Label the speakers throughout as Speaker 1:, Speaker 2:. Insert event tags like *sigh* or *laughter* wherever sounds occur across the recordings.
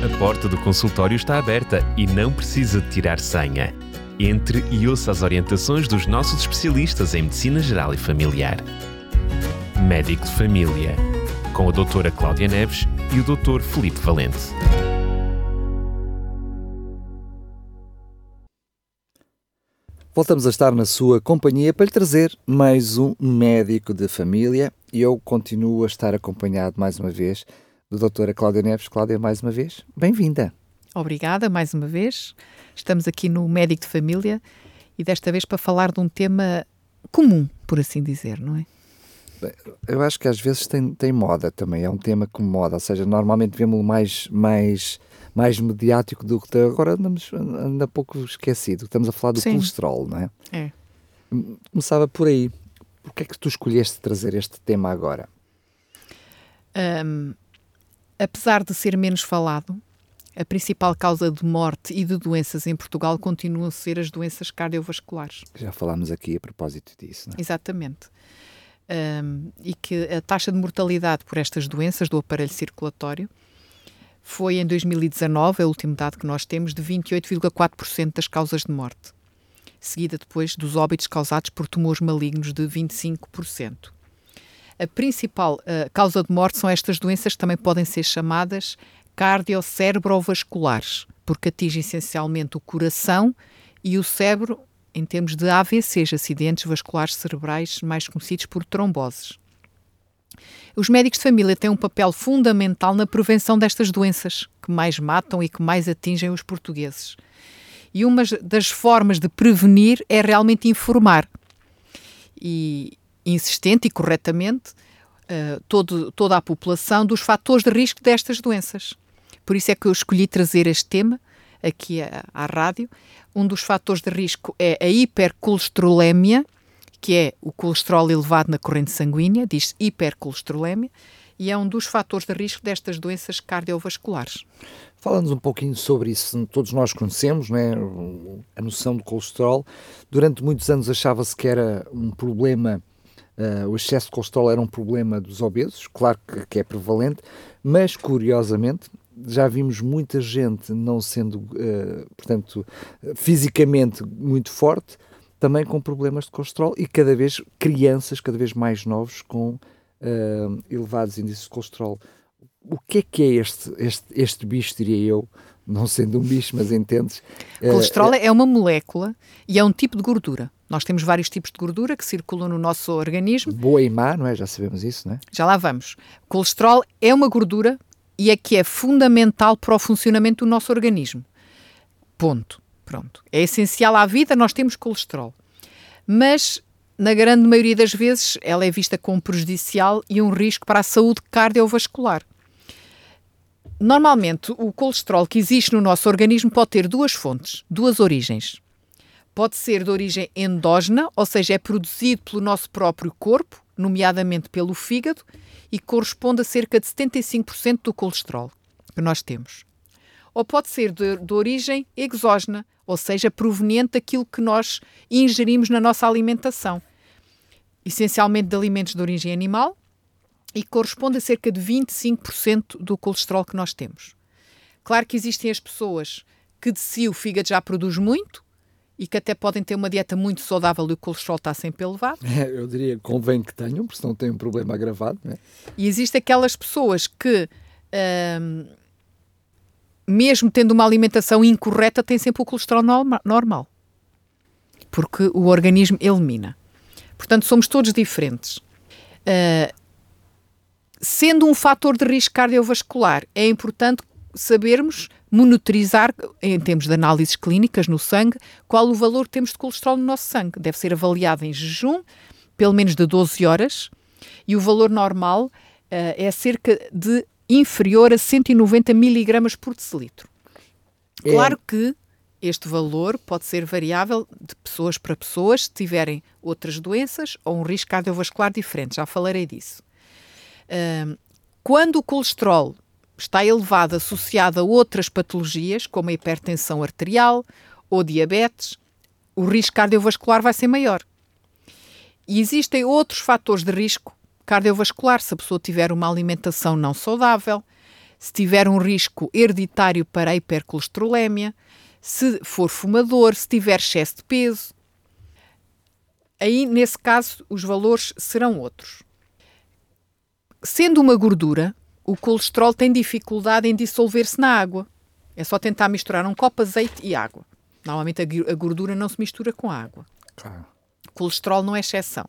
Speaker 1: A porta do consultório está aberta e não precisa de tirar senha. Entre e ouça as orientações dos nossos especialistas em Medicina Geral e Familiar. Médico de Família, com a doutora Cláudia Neves e o doutor Felipe Valente.
Speaker 2: Voltamos a estar na sua companhia para lhe trazer mais um médico de família e eu continuo a estar acompanhado mais uma vez do doutora Cláudia Neves. Cláudia, mais uma vez, bem-vinda.
Speaker 3: Obrigada, mais uma vez. Estamos aqui no Médico de Família e desta vez para falar de um tema comum, por assim dizer, não é?
Speaker 2: Eu acho que às vezes tem, tem moda também, é um tema com moda, ou seja, normalmente vemos-lo mais, mais, mais mediático do que agora andamos anda pouco esquecido. Estamos a falar do Sim. colesterol, não é?
Speaker 3: É.
Speaker 2: Começava por aí. Porquê é que tu escolheste trazer este tema agora?
Speaker 3: Um, apesar de ser menos falado, a principal causa de morte e de doenças em Portugal continuam a ser as doenças cardiovasculares.
Speaker 2: Já falámos aqui a propósito disso, não é?
Speaker 3: Exatamente. Um, e que a taxa de mortalidade por estas doenças do aparelho circulatório foi em 2019, é o último dado que nós temos, de 28,4% das causas de morte, seguida depois dos óbitos causados por tumores malignos de 25%. A principal uh, causa de morte são estas doenças que também podem ser chamadas cardiocerebrovasculares, porque atingem essencialmente o coração e o cérebro em termos de AVCs, acidentes vasculares cerebrais, mais conhecidos por tromboses. Os médicos de família têm um papel fundamental na prevenção destas doenças, que mais matam e que mais atingem os portugueses. E uma das formas de prevenir é realmente informar. E, insistente e corretamente uh, todo, toda a população dos fatores de risco destas doenças. Por isso é que eu escolhi trazer este tema aqui à, à rádio. Um dos fatores de risco é a hipercolesterolemia, que é o colesterol elevado na corrente sanguínea, diz hipercolesterolemia, e é um dos fatores de risco destas doenças cardiovasculares.
Speaker 2: Fala-nos um pouquinho sobre isso. Todos nós conhecemos né, a noção do colesterol. Durante muitos anos achava-se que era um problema Uh, o excesso de colesterol era um problema dos obesos, claro que, que, é prevalente, mas curiosamente já vimos muita gente não sendo, uh, portanto, fisicamente muito forte, também com problemas de colesterol e cada vez crianças cada vez mais novos com uh, elevados índices de colesterol. O que é que é este, este, este bicho, diria eu, não sendo um bicho, mas entendes?
Speaker 3: Colesterol é uma molécula e é um tipo de gordura. Nós temos vários tipos de gordura que circulam no nosso organismo.
Speaker 2: Boa e má, não é? Já sabemos isso, não é?
Speaker 3: Já lá vamos. O colesterol é uma gordura e é que é fundamental para o funcionamento do nosso organismo. Ponto. Pronto. É essencial à vida, nós temos colesterol. Mas, na grande maioria das vezes, ela é vista como prejudicial e um risco para a saúde cardiovascular. Normalmente, o colesterol que existe no nosso organismo pode ter duas fontes, duas origens. Pode ser de origem endógena, ou seja, é produzido pelo nosso próprio corpo, nomeadamente pelo fígado, e corresponde a cerca de 75% do colesterol que nós temos. Ou pode ser de, de origem exógena, ou seja, proveniente daquilo que nós ingerimos na nossa alimentação, essencialmente de alimentos de origem animal, e corresponde a cerca de 25% do colesterol que nós temos. Claro que existem as pessoas que de si o fígado já produz muito, e que até podem ter uma dieta muito saudável e o colesterol está sempre elevado.
Speaker 2: É, *laughs* eu diria que convém que tenham, porque senão têm um problema agravado. Né?
Speaker 3: E existem aquelas pessoas que, hum, mesmo tendo uma alimentação incorreta, têm sempre o colesterol normal. Porque o organismo elimina. Portanto, somos todos diferentes. Uh, sendo um fator de risco cardiovascular, é importante sabermos monitorizar, em termos de análises clínicas no sangue, qual o valor que temos de colesterol no nosso sangue. Deve ser avaliado em jejum, pelo menos de 12 horas, e o valor normal uh, é cerca de inferior a 190 miligramas por decilitro. É. Claro que este valor pode ser variável de pessoas para pessoas, se tiverem outras doenças ou um risco cardiovascular diferente, já falarei disso. Uh, quando o colesterol está elevado associado a outras patologias, como a hipertensão arterial ou diabetes, o risco cardiovascular vai ser maior. E existem outros fatores de risco cardiovascular, se a pessoa tiver uma alimentação não saudável, se tiver um risco hereditário para a hipercolesterolemia, se for fumador, se tiver excesso de peso. Aí, nesse caso, os valores serão outros. Sendo uma gordura, o colesterol tem dificuldade em dissolver-se na água. É só tentar misturar um copo de azeite e água. Normalmente a gordura não se mistura com água. Claro. O colesterol não é exceção.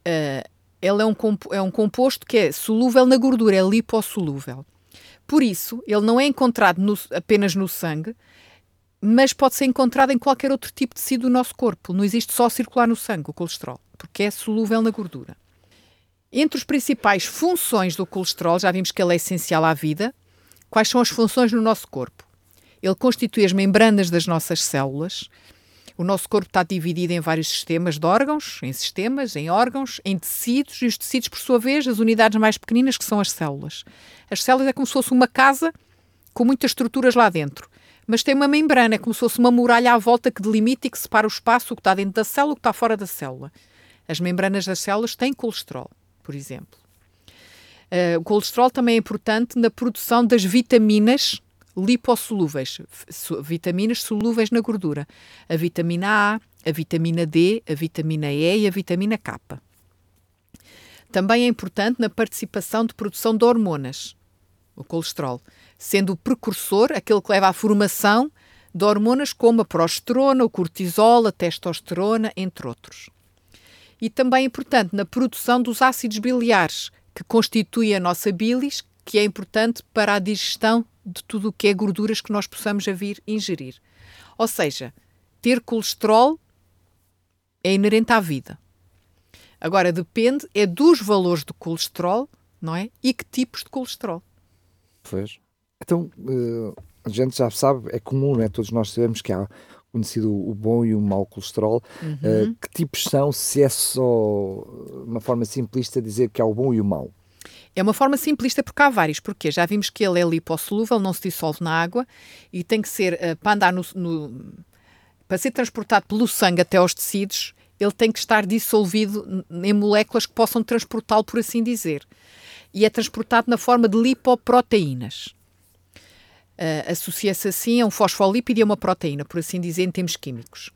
Speaker 3: Uh, ele é um, é um composto que é solúvel na gordura, é lipossolúvel. Por isso, ele não é encontrado no, apenas no sangue, mas pode ser encontrado em qualquer outro tipo de tecido do nosso corpo. Não existe só circular no sangue o colesterol, porque é solúvel na gordura. Entre as principais funções do colesterol, já vimos que ele é essencial à vida. Quais são as funções no nosso corpo? Ele constitui as membranas das nossas células. O nosso corpo está dividido em vários sistemas de órgãos, em sistemas, em órgãos, em tecidos, e os tecidos, por sua vez, as unidades mais pequeninas, que são as células. As células é como se fosse uma casa com muitas estruturas lá dentro, mas tem uma membrana, é como se fosse uma muralha à volta que delimita e que separa o espaço, o que está dentro da célula, o que está fora da célula. As membranas das células têm colesterol por exemplo. Uh, o colesterol também é importante na produção das vitaminas lipossolúveis, vitaminas solúveis na gordura. A vitamina A, a vitamina D, a vitamina E e a vitamina K. Também é importante na participação de produção de hormonas, o colesterol, sendo o precursor aquele que leva à formação de hormonas como a progesterona, o cortisol, a testosterona, entre outros e também importante na produção dos ácidos biliares, que constituem a nossa bilis, que é importante para a digestão de tudo o que é gorduras que nós possamos a vir ingerir. Ou seja, ter colesterol é inerente à vida. Agora depende é dos valores do colesterol, não é? E que tipos de colesterol.
Speaker 2: Pois. Então, uh, a gente já sabe, é comum, não é? Todos nós sabemos que há conhecido o bom e o mau colesterol. Uhum. Uh, que tipos são, se é só uma forma simplista dizer que há o bom e o mau?
Speaker 3: É uma forma simplista porque há vários, porque já vimos que ele é lipossolúvel, não se dissolve na água e tem que ser, uh, para andar no, no, para ser transportado pelo sangue até aos tecidos, ele tem que estar dissolvido em moléculas que possam transportá-lo, por assim dizer. E é transportado na forma de lipoproteínas. Uh, Associa-se assim a um fosfolípido e a uma proteína, por assim dizer, em termos químicos.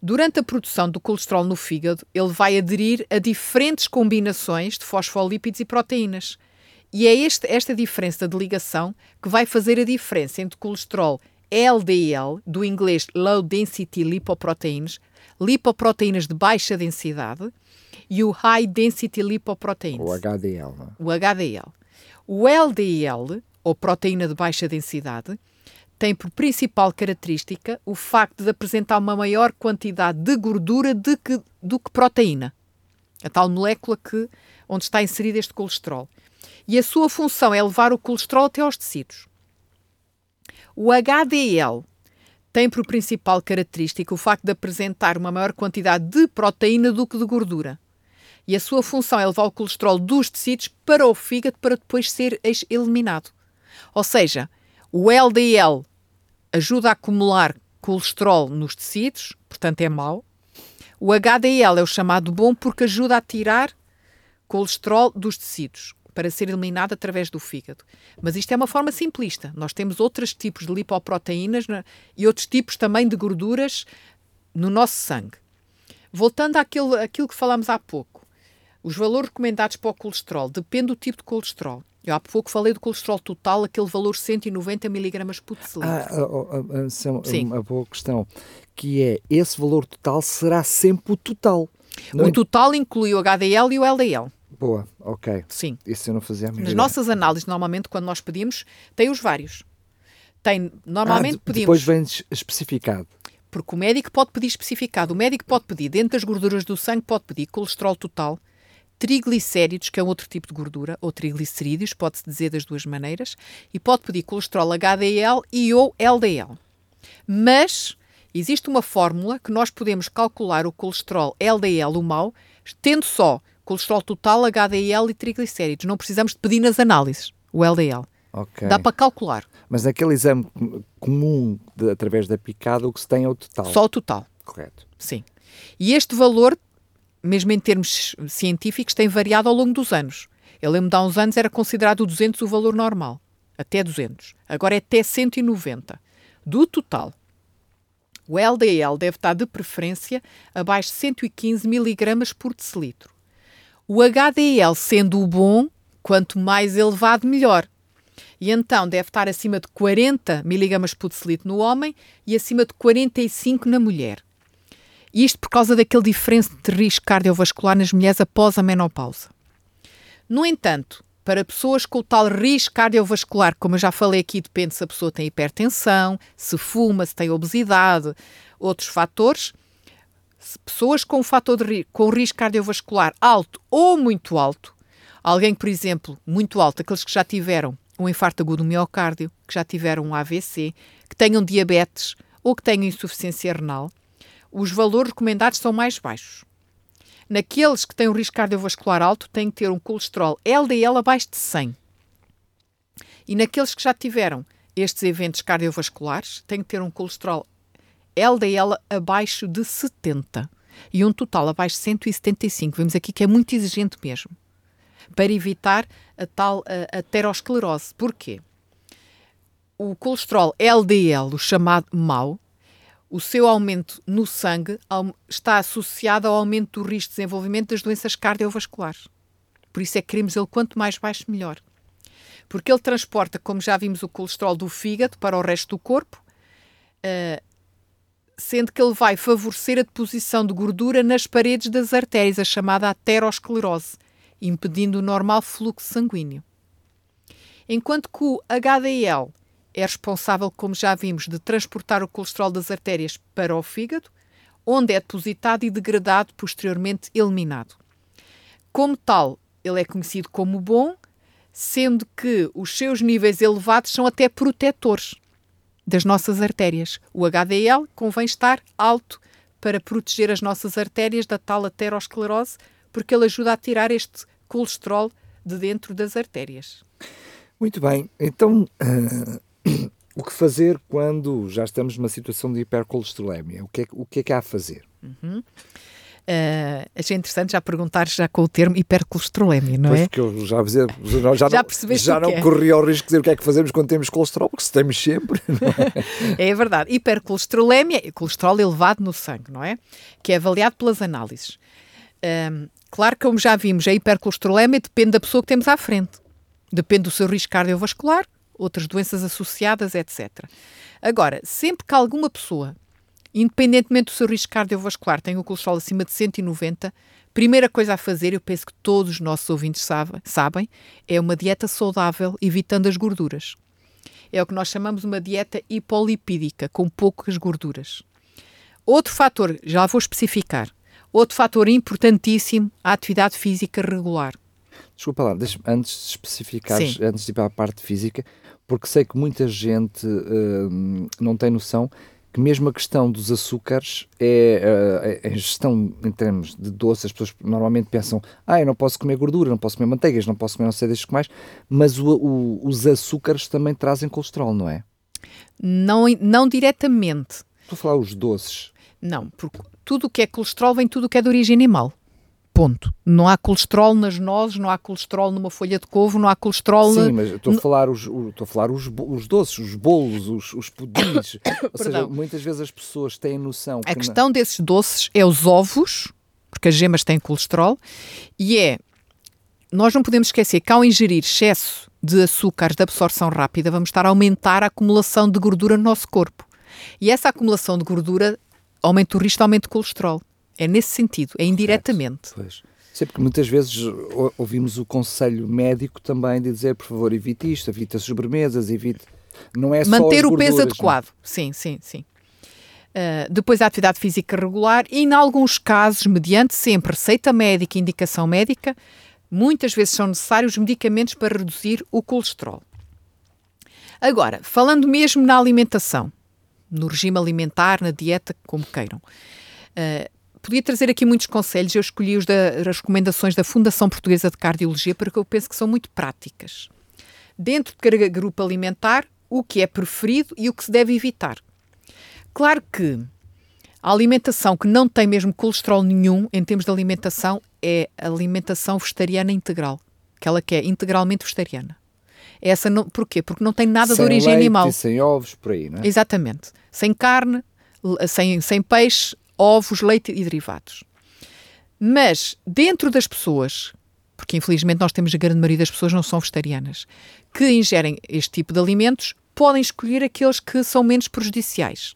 Speaker 3: Durante a produção do colesterol no fígado, ele vai aderir a diferentes combinações de fosfolípidos e proteínas. E é este, esta diferença de ligação que vai fazer a diferença entre colesterol LDL, do inglês Low Density Lipoproteins, lipoproteínas de baixa densidade, e o High Density Lipoproteins.
Speaker 2: O HDL. É?
Speaker 3: O HDL. O LDL ou proteína de baixa densidade, tem por principal característica o facto de apresentar uma maior quantidade de gordura de que, do que proteína, a tal molécula que, onde está inserido este colesterol. E a sua função é levar o colesterol até aos tecidos. O HDL tem por principal característica o facto de apresentar uma maior quantidade de proteína do que de gordura. E a sua função é levar o colesterol dos tecidos para o fígado para depois ser eliminado. Ou seja, o LDL ajuda a acumular colesterol nos tecidos, portanto é mau. O HDL é o chamado bom porque ajuda a tirar colesterol dos tecidos para ser eliminado através do fígado. Mas isto é uma forma simplista. Nós temos outros tipos de lipoproteínas né, e outros tipos também de gorduras no nosso sangue. Voltando àquilo, àquilo que falámos há pouco, os valores recomendados para o colesterol depende do tipo de colesterol. Eu há pouco falei do colesterol total, aquele valor 190 miligramas por decilitro.
Speaker 2: Ah, é uma boa questão, que é, esse valor total será sempre o total.
Speaker 3: O é? total inclui o HDL e o LDL.
Speaker 2: Boa, ok.
Speaker 3: Sim.
Speaker 2: Isso eu não fazia a
Speaker 3: Nas nossas análises, normalmente, quando nós pedimos, tem os vários. Tem, normalmente ah, pedimos...
Speaker 2: Depois vem especificado.
Speaker 3: Porque o médico pode pedir especificado. O médico pode pedir, dentro das gorduras do sangue, pode pedir colesterol total, triglicéridos, que é um outro tipo de gordura, ou triglicerídeos, pode-se dizer das duas maneiras, e pode pedir colesterol HDL e ou LDL. Mas existe uma fórmula que nós podemos calcular o colesterol LDL, o mau, tendo só colesterol total, HDL e triglicéridos. Não precisamos de pedir nas análises o LDL. Okay. Dá para calcular.
Speaker 2: Mas naquele exame comum, de, através da picada, o que se tem é o total.
Speaker 3: Só o total.
Speaker 2: Correto.
Speaker 3: Sim. E este valor mesmo em termos científicos, tem variado ao longo dos anos. Eu lembro de há uns anos era considerado o 200 o valor normal, até 200. Agora é até 190. Do total, o LDL deve estar de preferência abaixo de 115 mg por decilitro. O HDL, sendo o bom, quanto mais elevado, melhor. E então deve estar acima de 40 mg por decilitro no homem e acima de 45 na mulher. Isto por causa daquele diferença de risco cardiovascular nas mulheres após a menopausa. No entanto, para pessoas com o tal risco cardiovascular, como eu já falei aqui, depende se a pessoa tem hipertensão, se fuma, se tem obesidade, outros fatores. Pessoas com, fator de, com risco cardiovascular alto ou muito alto, alguém, por exemplo, muito alto, aqueles que já tiveram um infarto agudo do miocárdio, que já tiveram um AVC, que tenham diabetes ou que tenham insuficiência renal, os valores recomendados são mais baixos. Naqueles que têm um risco cardiovascular alto, têm que ter um colesterol LDL abaixo de 100. E naqueles que já tiveram estes eventos cardiovasculares, têm que ter um colesterol LDL abaixo de 70 e um total abaixo de 175. Vemos aqui que é muito exigente mesmo. Para evitar a tal a, aterosclerose. Porquê? O colesterol LDL, o chamado mau, o seu aumento no sangue está associado ao aumento do risco de desenvolvimento das doenças cardiovasculares. Por isso é que queremos ele quanto mais baixo, melhor. Porque ele transporta, como já vimos, o colesterol do fígado para o resto do corpo, uh, sendo que ele vai favorecer a deposição de gordura nas paredes das artérias, a chamada aterosclerose, impedindo o normal fluxo sanguíneo. Enquanto que o HDL é responsável, como já vimos, de transportar o colesterol das artérias para o fígado, onde é depositado e degradado, posteriormente eliminado. Como tal, ele é conhecido como bom, sendo que os seus níveis elevados são até protetores das nossas artérias. O HDL convém estar alto para proteger as nossas artérias da tal aterosclerose, porque ele ajuda a tirar este colesterol de dentro das artérias.
Speaker 2: Muito bem, então uh, o que fazer quando já estamos numa situação de hipercolesterolemia? O que é, o que, é que há a fazer?
Speaker 3: Uhum. Uh, achei interessante já perguntar já com o termo hipercolesterolemia, não
Speaker 2: pois
Speaker 3: é?
Speaker 2: Porque eu já, já, já, já, não, já não é. corria o risco de dizer o que é que fazemos quando temos colesterol, porque se temos sempre.
Speaker 3: É? *laughs* é? verdade. Hipercolesterolemia é colesterol elevado no sangue, não é? Que é avaliado pelas análises. Um, claro que, como já vimos, a hipercolesterolemia depende da pessoa que temos à frente. Depende do seu risco cardiovascular, outras doenças associadas, etc. Agora, sempre que alguma pessoa, independentemente do seu risco cardiovascular, tem o colesterol acima de 190, primeira coisa a fazer, eu penso que todos os nossos ouvintes sabem, sabem é uma dieta saudável, evitando as gorduras. É o que nós chamamos uma dieta hipolipídica, com poucas gorduras. Outro fator, já vou especificar, outro fator importantíssimo, a atividade física regular.
Speaker 2: Desculpa lá, antes de especificar, antes de ir para a parte física, porque sei que muita gente uh, não tem noção que mesmo a questão dos açúcares é uh, a gestão em termos de doce, as pessoas normalmente pensam, ah, eu não posso comer gordura, não posso comer manteigas, não posso comer não sei das que mais, mas o, o, os açúcares também trazem colesterol, não é?
Speaker 3: Não, não diretamente.
Speaker 2: Estou a falar os doces.
Speaker 3: Não, porque tudo o que é colesterol vem tudo o que é de origem animal. Ponto. Não há colesterol nas nozes, não há colesterol numa folha de couve, não há colesterol.
Speaker 2: Sim, mas estou a falar os, estou a falar os, os doces, os bolos, os, os pudins. *coughs* Ou seja, muitas vezes as pessoas têm noção.
Speaker 3: Que a questão não... desses doces é os ovos, porque as gemas têm colesterol, e é. Nós não podemos esquecer que ao ingerir excesso de açúcares de absorção rápida, vamos estar a aumentar a acumulação de gordura no nosso corpo. E essa acumulação de gordura aumenta o risco de aumento de colesterol. É nesse sentido, é indiretamente.
Speaker 2: Pois. Sempre que muitas vezes ouvimos o conselho médico também de dizer, por favor, evite isto, evite as sobremesas, evite. Não é
Speaker 3: Manter
Speaker 2: o
Speaker 3: peso adequado. Não? Sim, sim, sim. Uh, depois a atividade física regular e, em alguns casos, mediante sempre receita médica e indicação médica, muitas vezes são necessários medicamentos para reduzir o colesterol. Agora, falando mesmo na alimentação, no regime alimentar, na dieta, como queiram. Uh, podia trazer aqui muitos conselhos, eu escolhi os da, as recomendações da Fundação Portuguesa de Cardiologia porque eu penso que são muito práticas. Dentro de cada grupo alimentar, o que é preferido e o que se deve evitar. Claro que a alimentação que não tem mesmo colesterol nenhum em termos de alimentação é a alimentação vegetariana integral. aquela que é integralmente vegetariana. Essa não, porquê? Porque não tem nada
Speaker 2: sem
Speaker 3: de origem
Speaker 2: leite
Speaker 3: animal.
Speaker 2: Sem ovos, por aí, não é?
Speaker 3: Exatamente. Sem carne, sem, sem peixe, ovos, leite e derivados. Mas dentro das pessoas, porque infelizmente nós temos a grande maioria das pessoas não são vegetarianas, que ingerem este tipo de alimentos, podem escolher aqueles que são menos prejudiciais.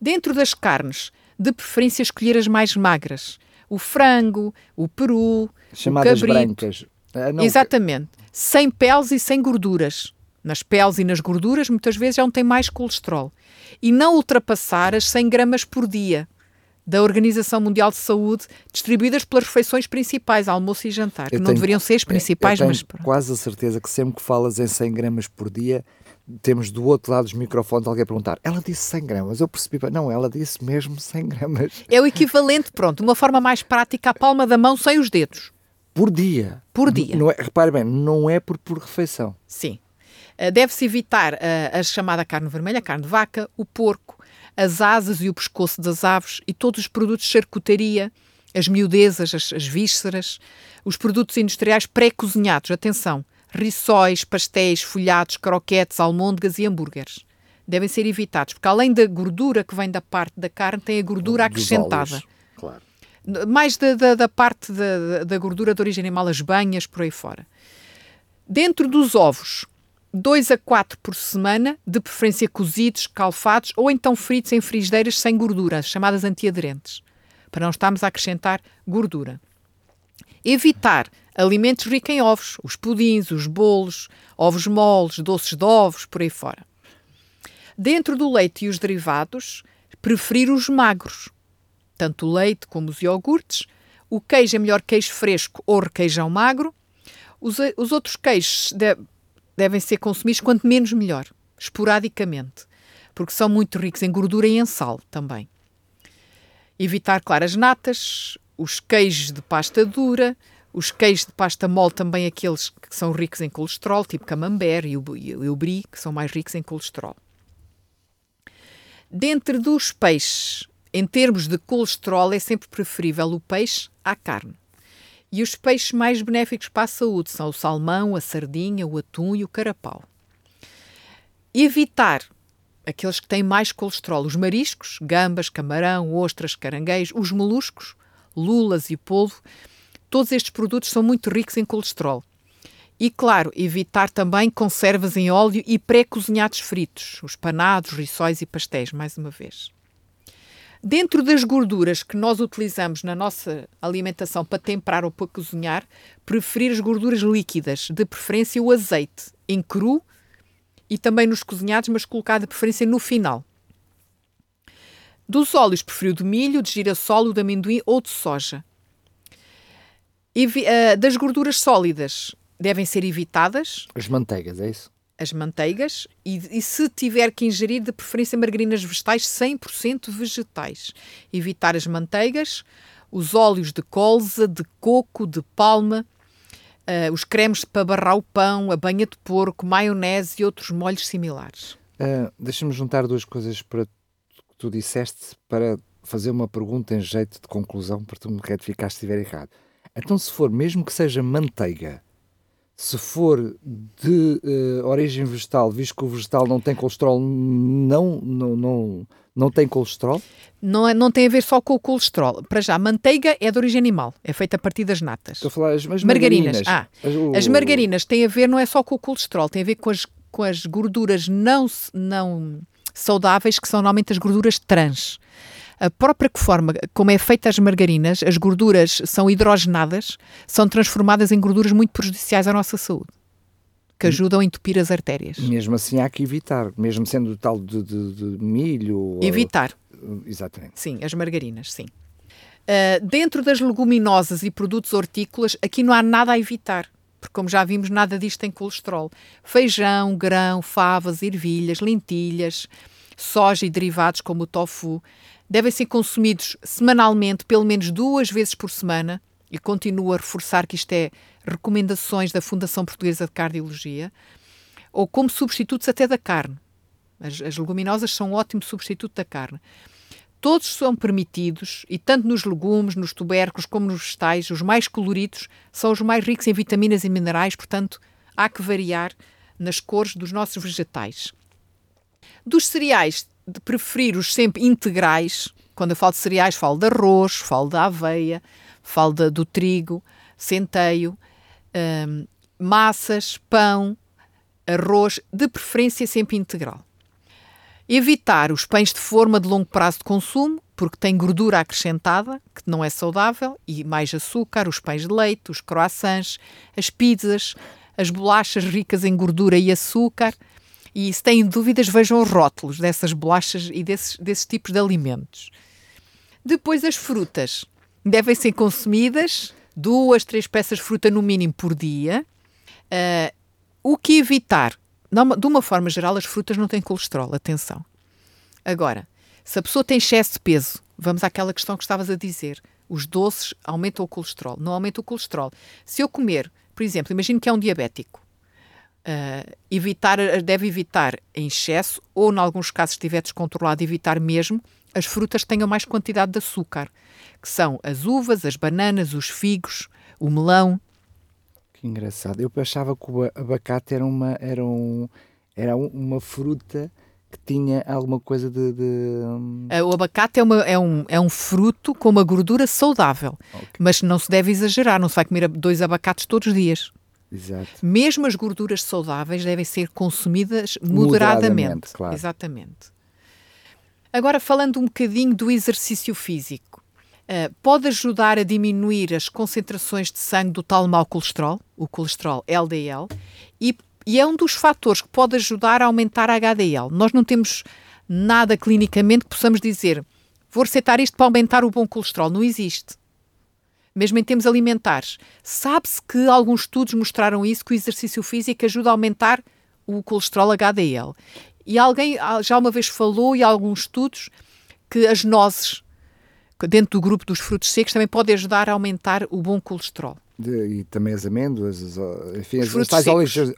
Speaker 3: Dentro das carnes, de preferência escolher as mais magras. O frango, o peru,
Speaker 2: Chamadas
Speaker 3: o cabrito.
Speaker 2: brancas. Ah, não,
Speaker 3: Exatamente. Sem peles e sem gorduras. Nas peles e nas gorduras, muitas vezes já não tem mais colesterol. E não ultrapassar as 100 gramas por dia da Organização Mundial de Saúde, distribuídas pelas refeições principais, almoço e jantar, que
Speaker 2: Eu
Speaker 3: não
Speaker 2: tenho-
Speaker 3: deveriam ser as principais,
Speaker 2: eu tenho
Speaker 3: mas pronto.
Speaker 2: quase a certeza que sempre que falas em 100 gramas por dia, temos do outro lado dos microfones alguém a perguntar: ela disse 100 gramas? Eu percebi, não, ela disse mesmo 100 gramas
Speaker 3: é o equivalente, pronto, uma forma mais prática à palma da mão sem os dedos.
Speaker 2: por dia.
Speaker 3: Por dia.
Speaker 2: Não é, repare bem, não é por, por refeição.
Speaker 3: Sim. Uh, Deve-se evitar uh, a chamada carne vermelha, a carne de vaca, o porco, as asas e o pescoço das aves e todos os produtos de charcutaria, as miudezas, as, as vísceras, os produtos industriais pré-cozinhados. Atenção, rissóis, pastéis, folhados, croquetes, almôndegas e hambúrgueres. Devem ser evitados, porque além da gordura que vem da parte da carne, tem a gordura acrescentada.
Speaker 2: óleos, Claro.
Speaker 3: Mais da, da- da parte da, da gordura de origem animal, as banhas, por aí fora. Dentro dos ovos, 2 a 4 por semana, de preferência cozidos, calfados ou então fritos em frigideiras sem gordura, as chamadas antiaderentes, para não estarmos a acrescentar gordura. Evitar alimentos ricos em ovos, os pudins, os bolos, ovos moles, doces de ovos, por aí fora. Dentro do leite e os derivados, preferir os magros, tanto o leite como os iogurtes. O queijo é melhor queijo fresco ou requeijão magro. Os, os outros queijos de- devem ser consumidos quanto menos melhor, esporadicamente, porque são muito ricos em gordura e em sal também. Evitar, claro, as natas, os queijos de pasta dura, os queijos de pasta mole também aqueles que são ricos em colesterol, tipo camembert e o, e o brie, que são mais ricos em colesterol. Dentre dos peixes, em termos de colesterol, é sempre preferível o peixe à carne. E os peixes mais benéficos para a saúde são o salmão, a sardinha, o atum e o carapau. Evitar aqueles que têm mais colesterol, os mariscos, gambas, camarão, ostras, caranguejos, os moluscos, lulas e polvo, todos estes produtos são muito ricos em colesterol. E, claro, evitar também conservas em óleo e pré-cozinhados fritos, os panados, rissóis e pastéis, mais uma vez. Dentro das gorduras que nós utilizamos na nossa alimentação para temperar ou para cozinhar, preferir as gorduras líquidas, de preferência o azeite, em cru e também nos cozinhados, mas colocado de preferência no final. Dos óleos, prefiro de milho, de girassol, de amendoim ou de soja. Evi- ah, das gorduras sólidas, devem ser evitadas
Speaker 2: As manteigas, é isso?
Speaker 3: As manteigas e, e se tiver que ingerir, de preferência margarinas vegetais 100% vegetais. Evitar as manteigas, os óleos de colza, de coco, de palma, ah, os cremes para barrar o pão, a banha de porco, maionese e outros molhos similares.
Speaker 2: Ah, Deixa-me juntar duas coisas para que tu disseste para fazer uma pergunta em jeito de conclusão para tu me retificar se estiver errado. Então, se for, mesmo que seja manteiga, se for de eh, origem vegetal, visto que o vegetal não tem colesterol, não, não, não, não tem colesterol?
Speaker 3: Não, é- não tem a ver só com o colesterol. Para já, a manteiga é de origem animal, é feita a partir das natas.
Speaker 2: Estou a falar as, as
Speaker 3: Margarinas.
Speaker 2: margarinas.
Speaker 3: Ah,
Speaker 2: As- o-
Speaker 3: As margarinas têm a ver não é só com o colesterol, tem a ver com as, com as gorduras não, não saudáveis, que são normalmente as gorduras trans. A própria forma como é feita as margarinas, as gorduras são hidrogenadas, são transformadas em gorduras muito prejudiciais à nossa saúde, que ajudam a entupir as artérias.
Speaker 2: Mesmo assim há que evitar, mesmo sendo tal de, de- de milho. ou-
Speaker 3: Evitar.
Speaker 2: Exatamente.
Speaker 3: Sim, as margarinas, sim. Uh, dentro das leguminosas e produtos hortícolas, aqui não há nada a evitar, porque, como já vimos, nada disto tem colesterol. Feijão, grão, favas, ervilhas, lentilhas, soja e derivados como o tofu devem ser consumidos semanalmente, pelo menos duas vezes por semana, e continuo a reforçar que isto é recomendações da Fundação Portuguesa de Cardiologia, ou como substitutos até da carne. As, as leguminosas são um ótimo substituto da carne todos são permitidos e tanto nos legumes, nos tubérculos como nos vegetais, os mais coloridos são os mais ricos em vitaminas e minerais, portanto, há que variar nas cores dos nossos vegetais. Dos cereais, de preferir os sempre integrais. Quando eu falo de cereais, falo de arroz, falo da aveia, falo de, do trigo, centeio, hum, massas, pão, arroz, de preferência sempre integral. Evitar os pães de forma de longo prazo de consumo, porque tem gordura acrescentada, que não é saudável, e mais açúcar, os pães de leite, os croissants, as pizzas, as bolachas ricas em gordura e açúcar. E se têm dúvidas, vejam os rótulos dessas bolachas e desses, desses tipos de alimentos. Depois, as frutas devem ser consumidas, duas, três peças de fruta no mínimo por dia. Uh, o que evitar? De uma forma geral, as frutas não têm colesterol, atenção. Agora, se a pessoa tem excesso de peso, vamos àquela questão que estavas a dizer, os doces aumentam o colesterol, não aumentam o colesterol. Se eu comer, por exemplo, imagino que é um diabético, uh, evitar, deve evitar em excesso, ou, em alguns casos, se estiver descontrolado, evitar mesmo as frutas que tenham mais quantidade de açúcar, que são as uvas, as bananas, os figos, o melão.
Speaker 2: Que engraçado. Eu achava que o abacate era uma, era um, era uma fruta que tinha alguma coisa de. de...
Speaker 3: Uh, o abacate é, uma, é, um, é um fruto com uma gordura saudável, okay. mas não se deve exagerar, não se vai comer dois abacates todos os dias.
Speaker 2: Exato.
Speaker 3: Mesmo as gorduras saudáveis devem ser consumidas moderadamente. moderadamente
Speaker 2: claro.
Speaker 3: Exatamente. Agora, falando um bocadinho do exercício físico, uh, pode ajudar a diminuir as concentrações de sangue do tal mau colesterol, o colesterol LDL, e, e é um dos fatores que pode ajudar a aumentar a HDL. Nós não temos nada clinicamente que possamos dizer vou receitar isto para aumentar o bom colesterol. Não existe mesmo em termos alimentares. Sabe-se que alguns estudos mostraram isso, que o exercício físico ajuda a aumentar o colesterol HDL. E alguém já uma vez falou, e alguns estudos, que as nozes, dentro do grupo dos frutos secos, também podem ajudar a aumentar o bom colesterol.
Speaker 2: De, e também as amêndoas, as, enfim, Os as tais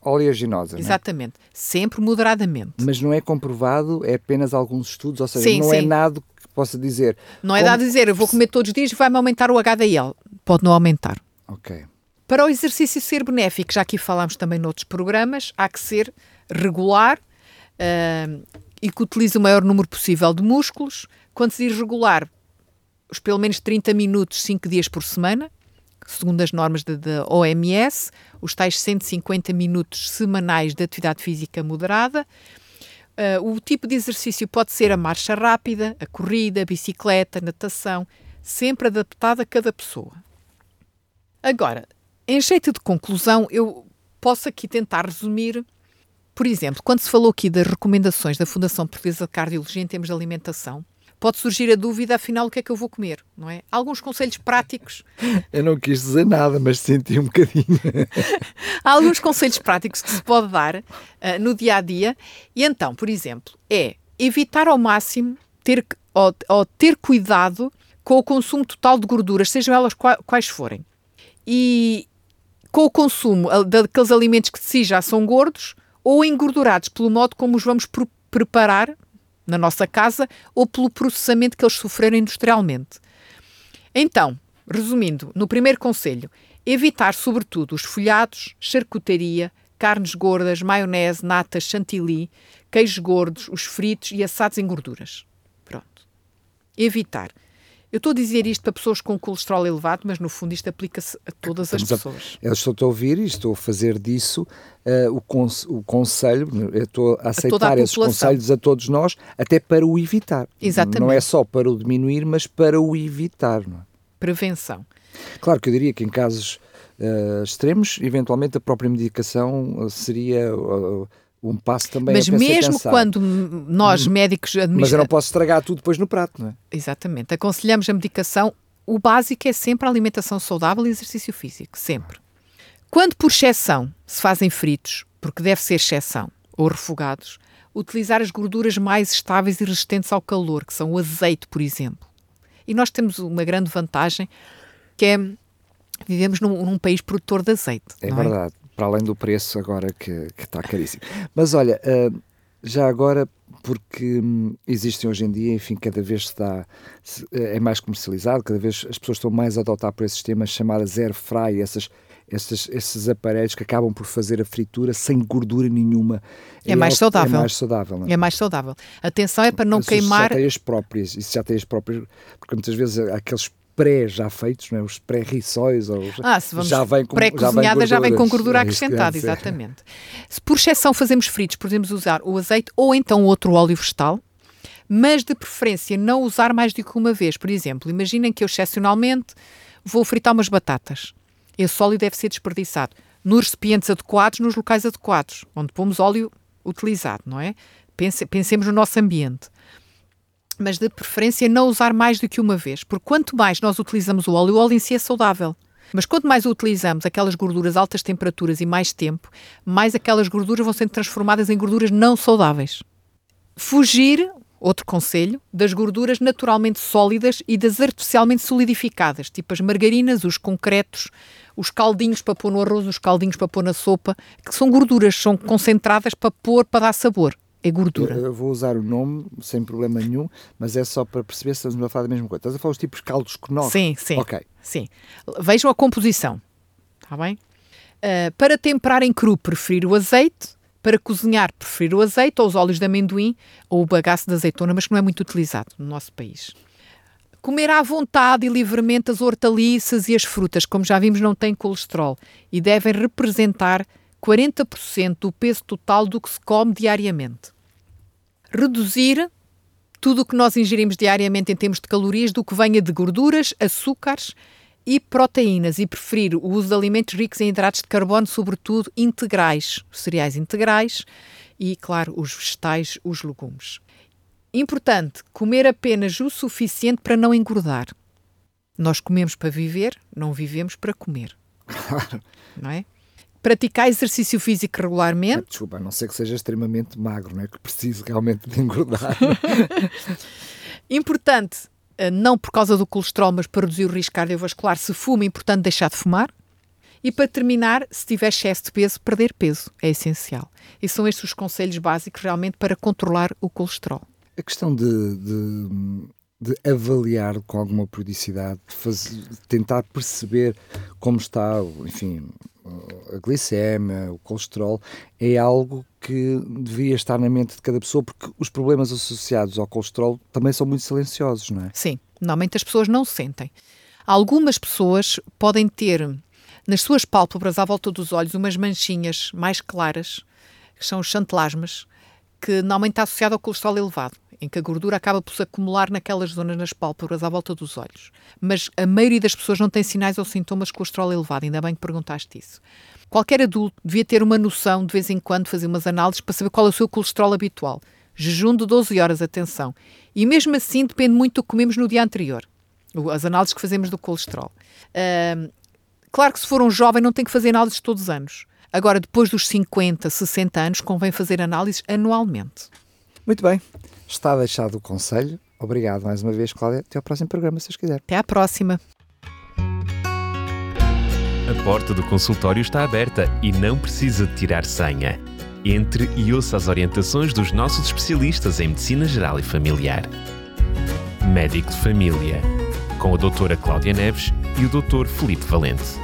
Speaker 2: oleaginosas.
Speaker 3: É? Exatamente, é? sempre moderadamente.
Speaker 2: Mas não é comprovado, é apenas alguns estudos, ou seja, sim, não é sim. é nada que possa dizer.
Speaker 3: Não é como... dado a dizer, eu vou comer todos os dias e vai-me aumentar o HDL. Pode não aumentar.
Speaker 2: Ok.
Speaker 3: Para o exercício ser benéfico, já aqui falámos também noutros programas, há que ser regular uh, e que utilize o maior número possível de músculos. Quando se diz regular, os pelo menos 30 minutos, 5 dias por semana, segundo as normas da OMS, os tais 150 minutos semanais de atividade física moderada. Uh, o tipo de exercício pode ser a marcha rápida, a corrida, a bicicleta, a natação, sempre adaptada a cada pessoa. Agora, em jeito de conclusão, eu posso aqui tentar resumir. Por exemplo, quando se falou aqui das recomendações da Fundação Portuguesa de Cardiologia em termos de alimentação, pode surgir a dúvida, afinal, o que é que eu vou comer, não é? Alguns conselhos práticos. *laughs*
Speaker 2: Eu não quis dizer nada, mas senti um bocadinho.
Speaker 3: Há *laughs* alguns conselhos práticos que se pode dar uh, no dia a dia. E então, por exemplo, é evitar ao máximo ter, ou, ou ter cuidado com o consumo total de gorduras, sejam elas quais forem. E com o consumo daqueles alimentos que si já são gordos ou engordurados pelo modo como os vamos preparar na nossa casa ou pelo processamento que eles sofreram industrialmente. Então, resumindo, no primeiro conselho, evitar sobretudo os folhados, charcutaria, carnes gordas, maionese, natas, chantilly, queijos gordos, os fritos e assados em gorduras. Pronto. Evitar. Eu estou a dizer isto para pessoas com colesterol elevado, mas no fundo isto aplica-se a todas Estamos as pessoas.
Speaker 2: A, eu estou a ouvir e estou a fazer disso uh, o, o conselho, eu estou a aceitar a esses conselhos a todos nós, até para o evitar.
Speaker 3: Exatamente.
Speaker 2: Não é só para o diminuir, mas para o evitar. É?
Speaker 3: Prevenção.
Speaker 2: Claro que eu diria que em casos uh, extremos, eventualmente a própria medicação seria. Uh, um passo também
Speaker 3: Mas mesmo quando nós, hum. médicos, administram...
Speaker 2: Mas eu não posso estragar tudo depois no prato, não é?
Speaker 3: Exatamente. Aconselhamos a medicação. O básico é sempre a alimentação saudável e exercício físico, sempre. Quando, por exceção, se fazem fritos, porque deve ser exceção, ou refogados, utilizar as gorduras mais estáveis e resistentes ao calor, que são o azeite, por exemplo. E nós temos uma grande vantagem, que é vivemos num, num país produtor de azeite.
Speaker 2: É verdade. É? Para além do preço agora que, que está caríssimo. Mas olha, uh, Já agora, porque hum, existem hoje em dia, enfim, cada vez se dá, se, é mais comercializado, cada vez as pessoas estão mais a adotar por esses sistemas chamadas air fry, essas, esses, esses aparelhos que acabam por fazer a fritura sem gordura nenhuma.
Speaker 3: É, mais saudável.
Speaker 2: É mais saudável.
Speaker 3: É? é mais saudável. Atenção é para não queimar.
Speaker 2: Já tem as próprias, isso já tem as próprias, porque muitas vezes aqueles pré já feitos, não é? os pré-rissóis,
Speaker 3: ah, se vamos já vem com pré-cozinhada já vem com gordura é acrescentada, exatamente. Se por exceção fazemos fritos, podemos usar o azeite ou então outro óleo vegetal, mas de preferência não usar mais do que uma vez. Por exemplo, imaginem que eu excepcionalmente vou fritar umas batatas. Esse óleo deve ser desperdiçado nos recipientes adequados, nos locais adequados, onde pomos óleo utilizado, não é? Pense, pensemos no nosso ambiente mas de preferência não usar mais do que uma vez, porque quanto mais nós utilizamos o óleo, o óleo em si é saudável. Mas quanto mais utilizamos, aquelas gorduras a altas temperaturas e mais tempo, mais aquelas gorduras vão sendo transformadas em gorduras não saudáveis. Fugir, outro conselho, das gorduras naturalmente sólidas e das artificialmente solidificadas, tipo as margarinas, os concretos, os caldinhos para pôr no arroz, os caldinhos para pôr na sopa, que são gorduras, são concentradas para pôr, para dar sabor é gordura.
Speaker 2: Eu, eu, vou usar o nome sem problema nenhum, mas é só para perceber se estamos a falar da mesma coisa. Estás a falar os tipos de caldos Knorr?
Speaker 3: Sim, sim. Ok. Sim. Vejam a composição. Está bem? Uh, para temperar em cru, preferir o azeite. Para cozinhar, preferir o azeite ou os óleos de amendoim ou o bagaço de azeitona, mas que não é muito utilizado no nosso país. Comer à vontade e livremente as hortaliças e as frutas, como já vimos, não têm colesterol e devem representar 40% do peso total do que se come diariamente reduzir tudo o que nós ingerimos diariamente em termos de calorias do que venha de gorduras, açúcares e proteínas e preferir o uso de alimentos ricos em hidratos de carbono, sobretudo integrais, cereais integrais e, claro, os vegetais, os legumes. Importante, comer apenas o suficiente para não engordar. Nós comemos para viver, não vivemos para comer. *laughs* Não é? Praticar exercício físico regularmente.
Speaker 2: Desculpa, a não ser que seja extremamente magro, não é? que precise realmente de engordar. *laughs*
Speaker 3: importante, eh, não por causa do colesterol, mas para reduzir o risco cardiovascular, se fuma, é importante deixar de fumar. E para terminar, se tiver excesso de peso, perder peso é essencial. E são estes os conselhos básicos realmente para controlar o colesterol.
Speaker 2: A questão de, de, de avaliar com alguma periodicidade, de, fazer, de tentar perceber como está, enfim, a glicemia, o colesterol, é algo que devia estar na mente de cada pessoa, porque os problemas associados ao colesterol também são muito silenciosos, não é?
Speaker 3: Sim, normalmente as pessoas não sentem. Algumas pessoas podem ter nas suas pálpebras à volta dos olhos umas manchinhas mais claras, que são os chantelasmas, que normalmente está associado ao colesterol elevado em que a gordura acaba por se acumular naquelas zonas nas pálpebras à volta dos olhos. Mas a maioria das pessoas não tem sinais ou sintomas de colesterol elevado, ainda bem que perguntaste isso. Qualquer adulto devia ter uma noção, de vez em quando, fazer umas análises para saber qual é o seu colesterol habitual. Jejum de 12 horas, atenção. E mesmo assim depende muito do que comemos no dia anterior. As análises que fazemos do colesterol. Uh, claro que se for um jovem não tem que fazer análises todos os anos. Agora, depois dos 50, 60 anos, convém fazer análises anualmente.
Speaker 2: Muito bem. Está deixado o conselho. Obrigado mais uma vez, Cláudia. Até ao próximo programa, se quiser.
Speaker 3: Até à próxima.
Speaker 1: A porta do consultório está aberta e não precisa de tirar senha. Entre e ouça as orientações dos nossos especialistas em Medicina Geral e Familiar. Médico de Família, com a doutora Cláudia Neves e o doutor Felipe Valente.